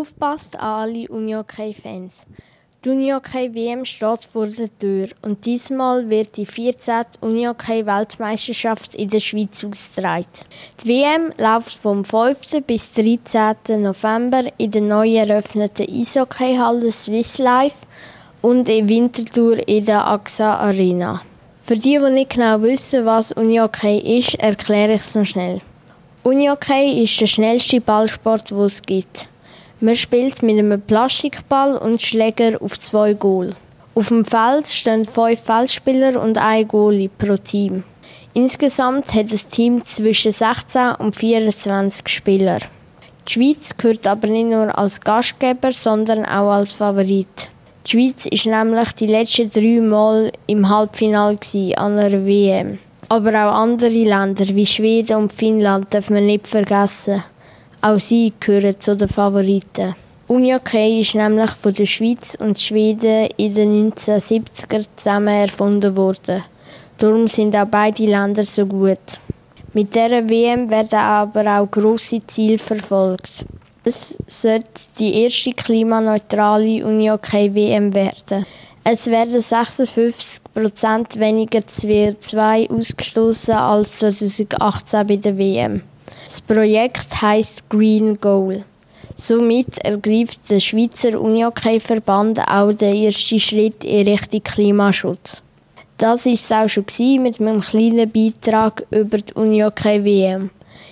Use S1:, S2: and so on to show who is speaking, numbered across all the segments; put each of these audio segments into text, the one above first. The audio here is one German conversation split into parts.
S1: Aufpasst an alle Unihockey-Fans. Die Unihockey-WM steht vor der Tür und diesmal wird die 14. Unihockey-Weltmeisterschaft in der Schweiz ausgetragen. Die WM läuft vom 5. bis 13. November in der neu eröffneten Eishockeyhalle Swiss Life und in Winterthur in der AXA Arena. Für die, die nicht genau wissen, was Unihockey ist, erkläre ich es noch schnell. Unihockey ist der schnellste Ballsport, den es gibt. Man spielt mit einem Plastikball und Schläger auf zwei Goal. Auf dem Feld stehen fünf Feldspieler und ein Goalie pro Team. Insgesamt hat das Team zwischen 16 und 24 Spieler. Die Schweiz gehört aber nicht nur als Gastgeber, sondern auch als Favorit. Die Schweiz war nämlich die letzten drei Mal im Halbfinale an einer WM. Aber auch andere Länder wie Schweden und Finnland darf man nicht vergessen. Auch sie gehören zu den Favoriten. Unihockey ist nämlich von der Schweiz und Schweden in den 1970er zusammen erfunden worden. Darum sind auch beide Länder so gut. Mit dieser WM werden aber auch grosse Ziele verfolgt. Es sollte die erste klimaneutrale Unihockey-WM werden. Es werden 56% weniger CO2 ausgestoßen als 2018 bei der WM. Das Projekt heißt Green Goal. Somit ergreift der Schweizer Unihockey-Verband auch den ersten Schritt in Richtung Klimaschutz. Das war es auch schon mit meinem kleinen Beitrag über die Unihockey WM.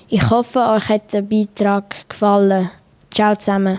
S1: Ich hoffe, euch hat der Beitrag gefallen. Ciao zusammen.